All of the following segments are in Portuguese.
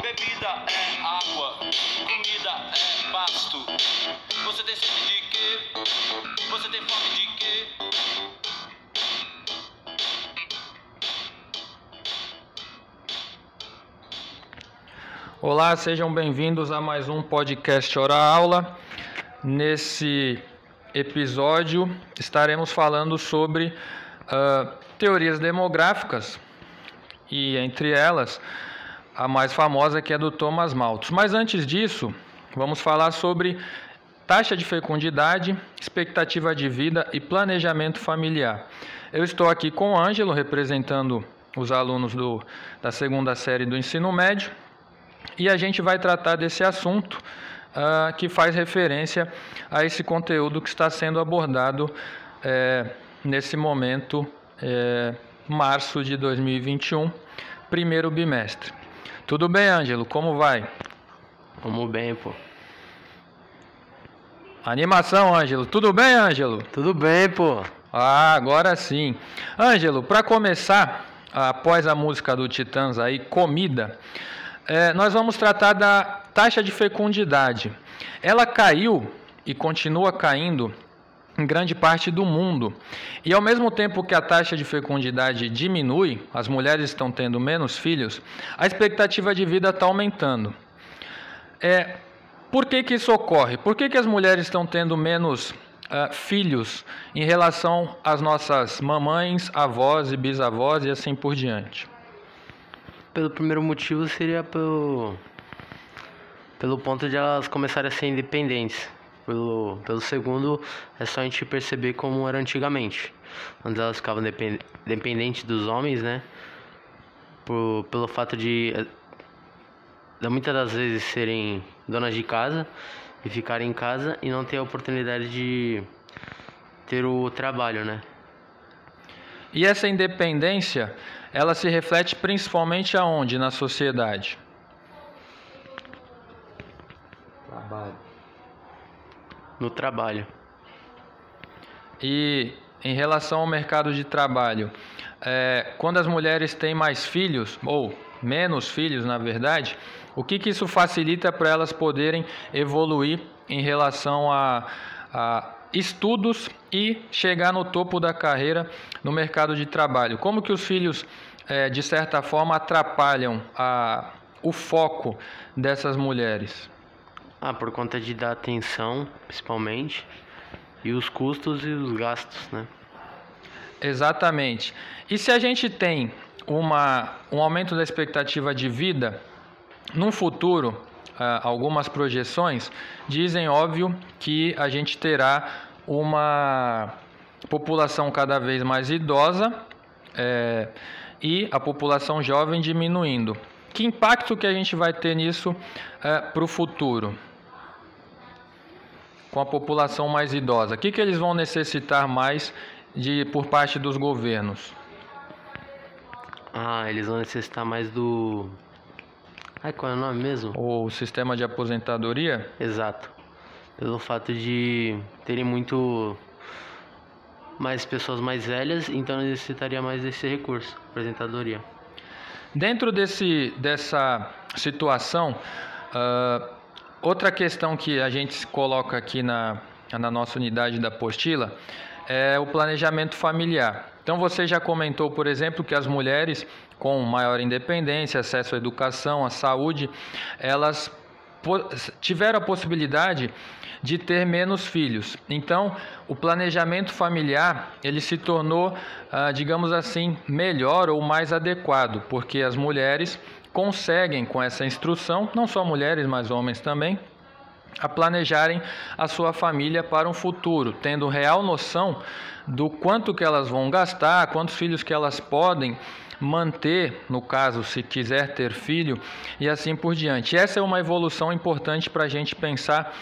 Bebida é água, comida é pasto. Você tem sede de quê? Você tem fome de quê? Olá, sejam bem-vindos a mais um podcast Hora Aula. Nesse episódio estaremos falando sobre uh, teorias demográficas e entre elas a mais famosa que é do Thomas Malthus. Mas antes disso, vamos falar sobre taxa de fecundidade, expectativa de vida e planejamento familiar. Eu estou aqui com o Ângelo, representando os alunos do, da segunda série do ensino médio, e a gente vai tratar desse assunto uh, que faz referência a esse conteúdo que está sendo abordado é, nesse momento, é, março de 2021, primeiro bimestre. Tudo bem, Ângelo? Como vai? Vamos bem, pô. Animação, Ângelo. Tudo bem, Ângelo? Tudo bem, pô. Ah, agora sim. Ângelo, para começar, após a música do Titãs aí, Comida, é, nós vamos tratar da taxa de fecundidade. Ela caiu e continua caindo em grande parte do mundo. E ao mesmo tempo que a taxa de fecundidade diminui, as mulheres estão tendo menos filhos, a expectativa de vida está aumentando. É, por que, que isso ocorre? Por que, que as mulheres estão tendo menos uh, filhos em relação às nossas mamães, avós e bisavós e assim por diante? Pelo primeiro motivo seria pelo, pelo ponto de elas começarem a ser independentes. Pelo, pelo segundo, é só a gente perceber como era antigamente. Onde elas ficavam dependentes dos homens, né? Por, pelo fato de, de muitas das vezes serem donas de casa e ficarem em casa e não ter a oportunidade de ter o trabalho, né? E essa independência ela se reflete principalmente aonde na sociedade? Trabalho. No trabalho. E em relação ao mercado de trabalho, é, quando as mulheres têm mais filhos, ou menos filhos, na verdade, o que, que isso facilita para elas poderem evoluir em relação a, a estudos e chegar no topo da carreira no mercado de trabalho. Como que os filhos, é, de certa forma, atrapalham a, o foco dessas mulheres? Ah, por conta de dar atenção, principalmente, e os custos e os gastos, né? Exatamente. E se a gente tem uma, um aumento da expectativa de vida, no futuro, ah, algumas projeções dizem, óbvio, que a gente terá uma população cada vez mais idosa é, e a população jovem diminuindo. Que impacto que a gente vai ter nisso é, para o futuro? Com a população mais idosa, o que, que eles vão necessitar mais de por parte dos governos? Ah, eles vão necessitar mais do Ai, qual é o nome mesmo? O sistema de aposentadoria? Exato. Pelo fato de terem muito mais pessoas mais velhas, então necessitaria mais desse recurso, aposentadoria. Dentro desse, dessa situação, uh, outra questão que a gente coloca aqui na, na nossa unidade da apostila é o planejamento familiar. Então você já comentou, por exemplo, que as mulheres com maior independência, acesso à educação, à saúde, elas tiveram a possibilidade de ter menos filhos. Então, o planejamento familiar ele se tornou, ah, digamos assim, melhor ou mais adequado, porque as mulheres conseguem com essa instrução, não só mulheres, mas homens também, a planejarem a sua família para um futuro, tendo real noção do quanto que elas vão gastar, quantos filhos que elas podem manter, no caso, se quiser ter filho, e assim por diante. Essa é uma evolução importante para a gente pensar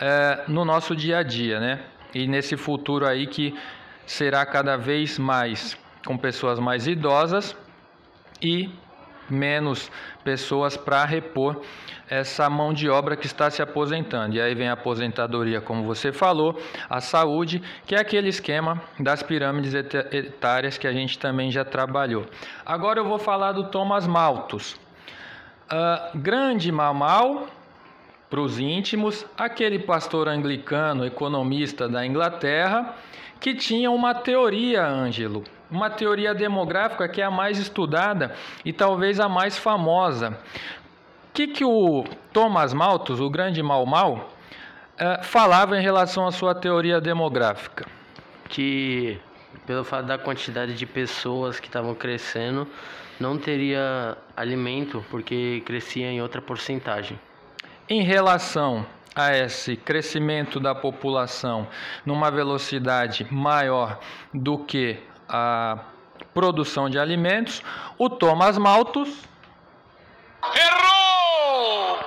é, no nosso dia a dia, né? E nesse futuro aí que será cada vez mais com pessoas mais idosas e menos pessoas para repor essa mão de obra que está se aposentando. E aí vem a aposentadoria, como você falou, a saúde, que é aquele esquema das pirâmides etárias que a gente também já trabalhou. Agora eu vou falar do Thomas Malthus. Uh, grande Mamal, para os íntimos, aquele pastor anglicano, economista da Inglaterra, que tinha uma teoria, Ângelo, uma teoria demográfica que é a mais estudada e talvez a mais famosa. O que, que o Thomas Malthus, o grande Mal Mal, uh, falava em relação à sua teoria demográfica? Que pelo fato da quantidade de pessoas que estavam crescendo, não teria alimento porque crescia em outra porcentagem. Em relação a esse crescimento da população numa velocidade maior do que a produção de alimentos, o Thomas Malthus errou.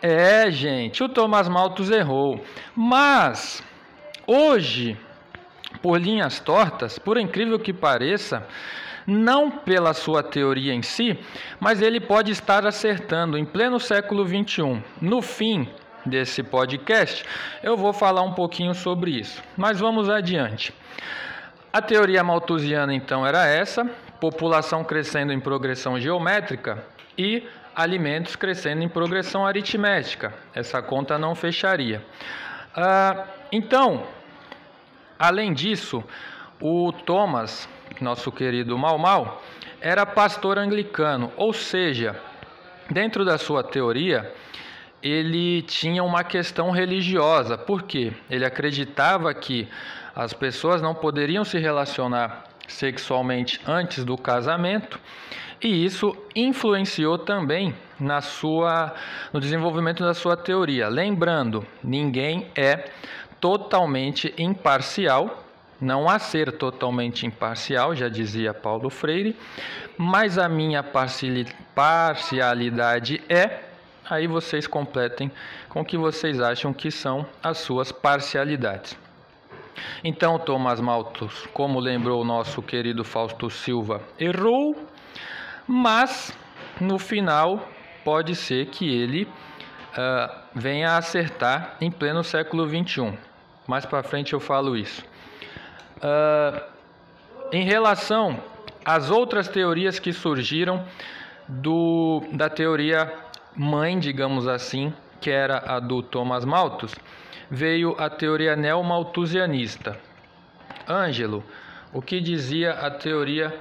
É, gente, o Thomas Malthus errou. Mas hoje, por linhas tortas, por incrível que pareça, não pela sua teoria em si, mas ele pode estar acertando em pleno século 21. No fim desse podcast, eu vou falar um pouquinho sobre isso. Mas vamos adiante. A teoria malthusiana então era essa: população crescendo em progressão geométrica e alimentos crescendo em progressão aritmética. Essa conta não fecharia. Ah, então, além disso, o Thomas nosso querido Mal Mal, era pastor anglicano, ou seja, dentro da sua teoria, ele tinha uma questão religiosa, porque ele acreditava que as pessoas não poderiam se relacionar sexualmente antes do casamento, e isso influenciou também na sua no desenvolvimento da sua teoria. Lembrando, ninguém é totalmente imparcial não há ser totalmente imparcial, já dizia Paulo Freire, mas a minha parcialidade é. Aí vocês completem com o que vocês acham que são as suas parcialidades. Então, Thomas Malthus, como lembrou o nosso querido Fausto Silva, errou, mas no final pode ser que ele uh, venha a acertar em pleno século XXI. Mais para frente eu falo isso. Uh, em relação às outras teorias que surgiram do, da teoria mãe, digamos assim, que era a do Thomas Malthus, veio a teoria neomalthusianista. Ângelo, o que dizia a teoria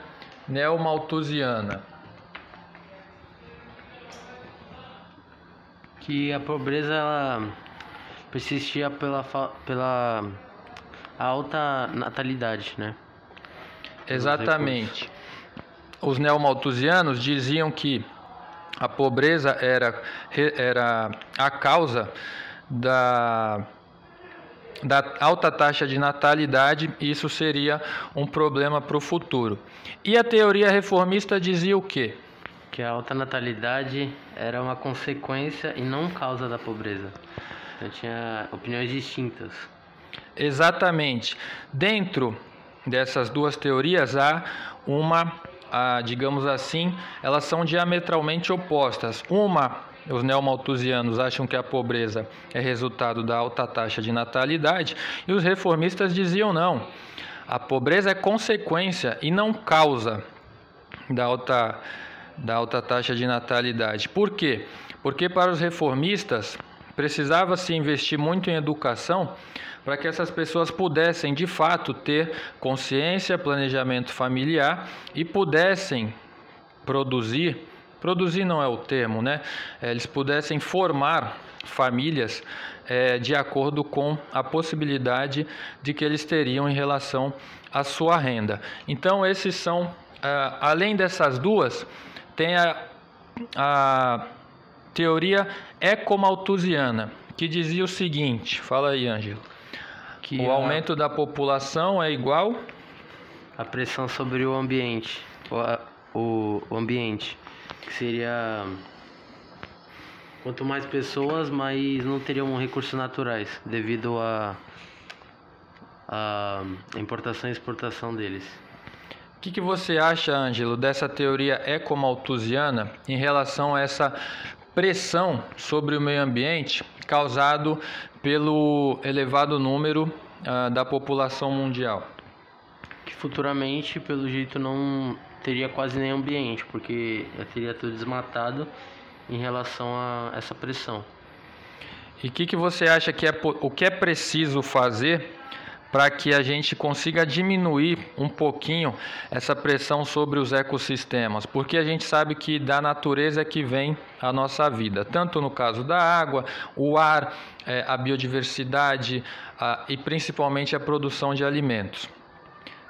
neomalthusiana? Que a pobreza ela persistia pela, pela alta natalidade, né? Exatamente. Os neomalthusianos diziam que a pobreza era, era a causa da, da alta taxa de natalidade e isso seria um problema para o futuro. E a teoria reformista dizia o quê? Que a alta natalidade era uma consequência e não causa da pobreza. Eu tinha opiniões distintas. Exatamente. Dentro dessas duas teorias há uma, a, digamos assim, elas são diametralmente opostas. Uma, os neomalthusianos acham que a pobreza é resultado da alta taxa de natalidade e os reformistas diziam não. A pobreza é consequência e não causa da alta, da alta taxa de natalidade. Por quê? Porque para os reformistas precisava se investir muito em educação para que essas pessoas pudessem de fato ter consciência, planejamento familiar e pudessem produzir. Produzir não é o termo, né? É, eles pudessem formar famílias é, de acordo com a possibilidade de que eles teriam em relação à sua renda. Então, esses são, é, além dessas duas, tem a, a teoria ecomalthusiana, que dizia o seguinte: fala aí, Ângelo que o aumento da população é igual a pressão sobre o ambiente, o, o ambiente, que seria quanto mais pessoas, mais não teriam recursos naturais devido a a importação e exportação deles. O que, que você acha, Ângelo, dessa teoria ecomalthusiana em relação a essa pressão sobre o meio ambiente causado pelo elevado número uh, da população mundial. Que futuramente, pelo jeito, não teria quase nem ambiente, porque teria tudo desmatado em relação a essa pressão. E o que, que você acha que é o que é preciso fazer para que a gente consiga diminuir um pouquinho essa pressão sobre os ecossistemas, porque a gente sabe que da natureza é que vem a nossa vida, tanto no caso da água, o ar, é, a biodiversidade e principalmente a produção de alimentos.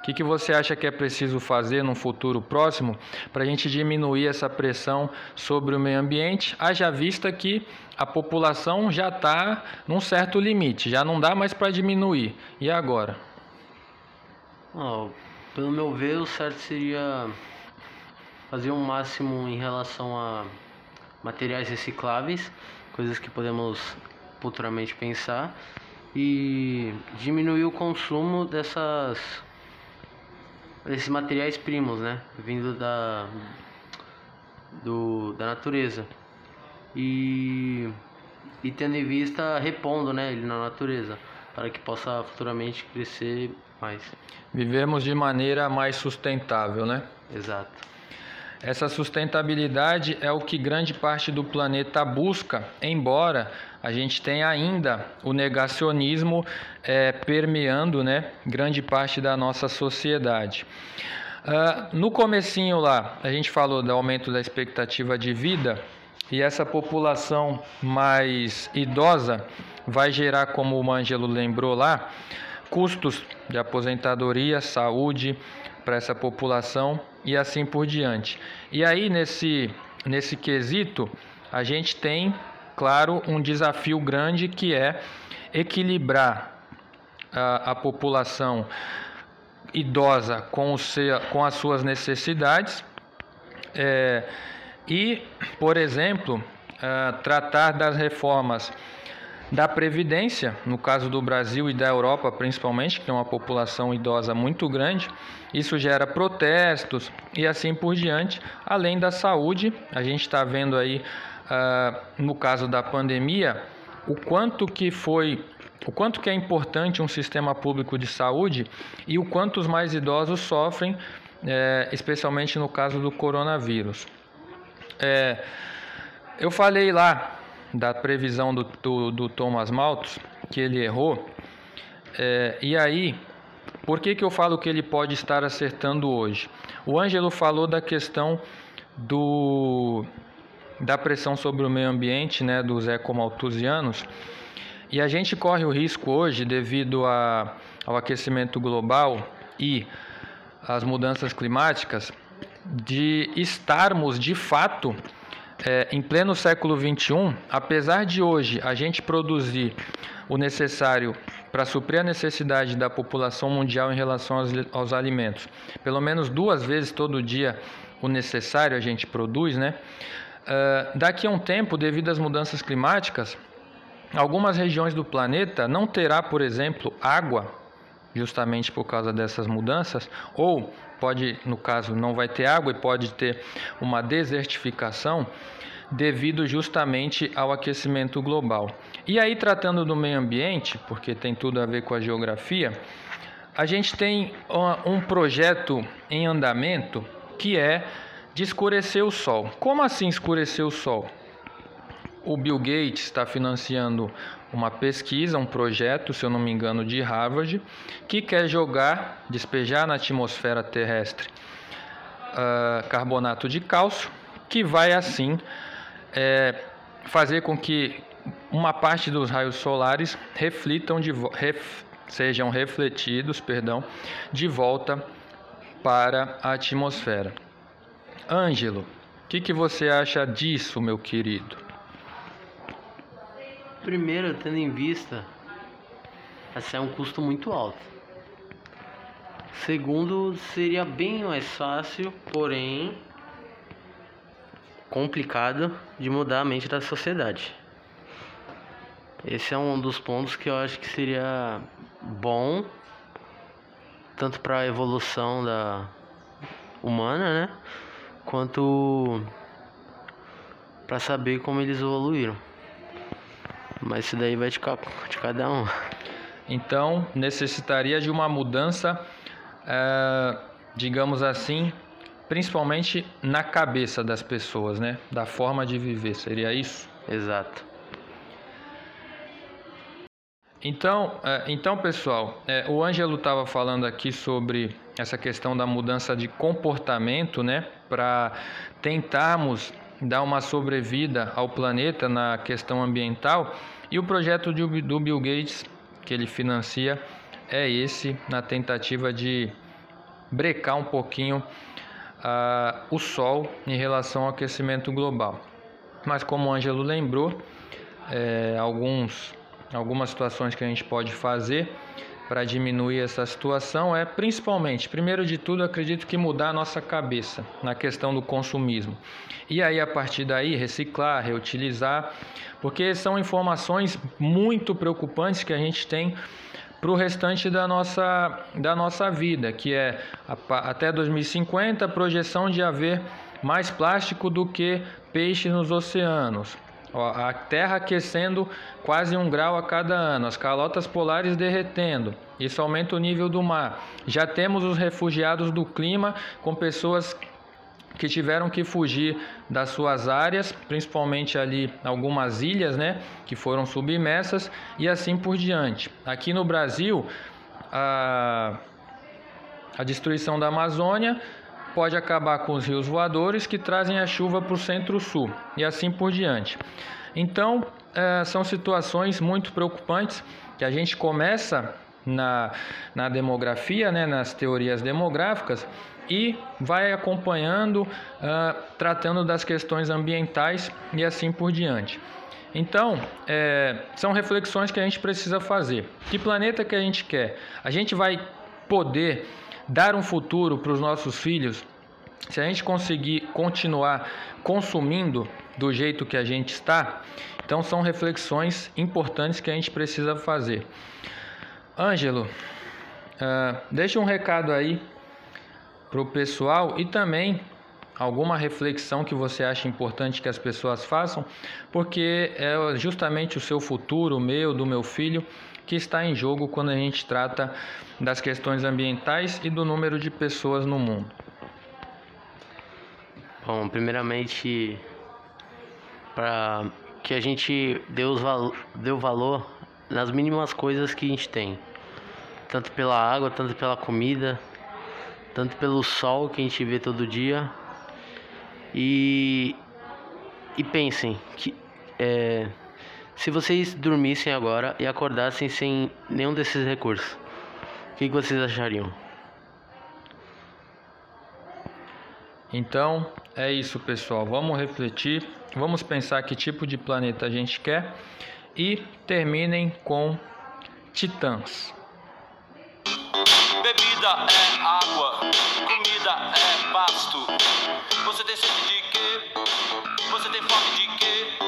O que, que você acha que é preciso fazer no futuro próximo para a gente diminuir essa pressão sobre o meio ambiente, haja vista que a população já está num certo limite, já não dá mais para diminuir. E agora? Oh, pelo meu ver, o certo seria fazer um máximo em relação a materiais recicláveis, coisas que podemos futuramente pensar, e diminuir o consumo dessas esses materiais primos, né? Vindo da, do, da natureza. E, e tendo em vista repondo né, ele na natureza, para que possa futuramente crescer mais. Vivemos de maneira mais sustentável, né? Exato. Essa sustentabilidade é o que grande parte do planeta busca, embora a gente tenha ainda o negacionismo é, permeando né, grande parte da nossa sociedade. Uh, no comecinho lá, a gente falou do aumento da expectativa de vida e essa população mais idosa vai gerar, como o Ângelo lembrou lá, custos de aposentadoria, saúde para essa população e assim por diante. E aí nesse nesse quesito a gente tem, claro, um desafio grande que é equilibrar a, a população idosa com, o seu, com as suas necessidades é, e, por exemplo, é, tratar das reformas da Previdência, no caso do Brasil e da Europa principalmente, que tem uma população idosa muito grande, isso gera protestos e assim por diante, além da saúde, a gente está vendo aí, uh, no caso da pandemia, o quanto que foi o quanto que é importante um sistema público de saúde e o quanto os mais idosos sofrem, é, especialmente no caso do coronavírus. É, eu falei lá da previsão do, do, do Thomas Malthus, que ele errou. É, e aí, por que, que eu falo que ele pode estar acertando hoje? O Ângelo falou da questão do, da pressão sobre o meio ambiente, né, dos ecomalthusianos, e a gente corre o risco hoje, devido a, ao aquecimento global e às mudanças climáticas, de estarmos de fato é, em pleno século XXI, apesar de hoje a gente produzir o necessário para suprir a necessidade da população mundial em relação aos, aos, alimentos, pelo menos duas vezes todo dia o necessário a gente produz, né? Uh, daqui a um tempo, devido às mudanças climáticas, algumas regiões do planeta não terá, por exemplo, água, justamente por causa dessas mudanças, ou pode, no caso, não vai ter água e pode ter uma desertificação devido justamente ao aquecimento global. E aí, tratando do meio ambiente, porque tem tudo a ver com a geografia, a gente tem um projeto em andamento que é de escurecer o sol. Como assim escurecer o sol? O Bill Gates está financiando uma pesquisa, um projeto, se eu não me engano, de Harvard, que quer jogar, despejar na atmosfera terrestre uh, carbonato de cálcio, que vai assim é, fazer com que uma parte dos raios solares reflitam de ref, sejam refletidos, perdão, de volta para a atmosfera. Ângelo, o que, que você acha disso, meu querido? Primeiro, tendo em vista, esse é um custo muito alto. Segundo, seria bem mais fácil, porém complicado de mudar a mente da sociedade. Esse é um dos pontos que eu acho que seria bom tanto para a evolução da humana, né, quanto para saber como eles evoluíram. Mas isso daí vai de, de cada um. Então necessitaria de uma mudança, é, digamos assim, principalmente na cabeça das pessoas, né? Da forma de viver, seria isso? Exato. Então, é, então pessoal, é, o Ângelo estava falando aqui sobre essa questão da mudança de comportamento, né? Para tentarmos dar uma sobrevida ao planeta na questão ambiental. E o projeto do Bill Gates, que ele financia, é esse, na tentativa de brecar um pouquinho uh, o Sol em relação ao aquecimento global. Mas como o Ângelo lembrou, é, alguns, algumas situações que a gente pode fazer para diminuir essa situação é principalmente, primeiro de tudo, acredito que mudar a nossa cabeça na questão do consumismo. E aí a partir daí reciclar, reutilizar, porque são informações muito preocupantes que a gente tem para o restante da nossa, da nossa vida, que é até 2050 a projeção de haver mais plástico do que peixe nos oceanos. A Terra aquecendo quase um grau a cada ano, as calotas polares derretendo. Isso aumenta o nível do mar. Já temos os refugiados do clima com pessoas que tiveram que fugir das suas áreas, principalmente ali algumas ilhas, né, que foram submersas e assim por diante. Aqui no Brasil, a, a destruição da Amazônia pode acabar com os rios voadores que trazem a chuva para o centro-sul e assim por diante. Então, é, são situações muito preocupantes que a gente começa na, na demografia, né, nas teorias demográficas, e vai acompanhando, uh, tratando das questões ambientais e assim por diante. Então, é, são reflexões que a gente precisa fazer. Que planeta que a gente quer? A gente vai poder dar um futuro para os nossos filhos se a gente conseguir continuar consumindo do jeito que a gente está? Então, são reflexões importantes que a gente precisa fazer. Ângelo, uh, deixa um recado aí para o pessoal e também alguma reflexão que você acha importante que as pessoas façam, porque é justamente o seu futuro, o meu, do meu filho, que está em jogo quando a gente trata das questões ambientais e do número de pessoas no mundo. Bom, primeiramente, para que a gente dê, os val dê o valor nas mínimas coisas que a gente tem tanto pela água, tanto pela comida, tanto pelo sol que a gente vê todo dia. E, e pensem que é, se vocês dormissem agora e acordassem sem nenhum desses recursos, o que, vocês achariam? Então é isso, pessoal. Vamos refletir, vamos pensar que tipo de planeta a gente quer e terminem com Titãs. Bebida é água, comida é pasto. Você tem sede de quê? Você tem fome de quê?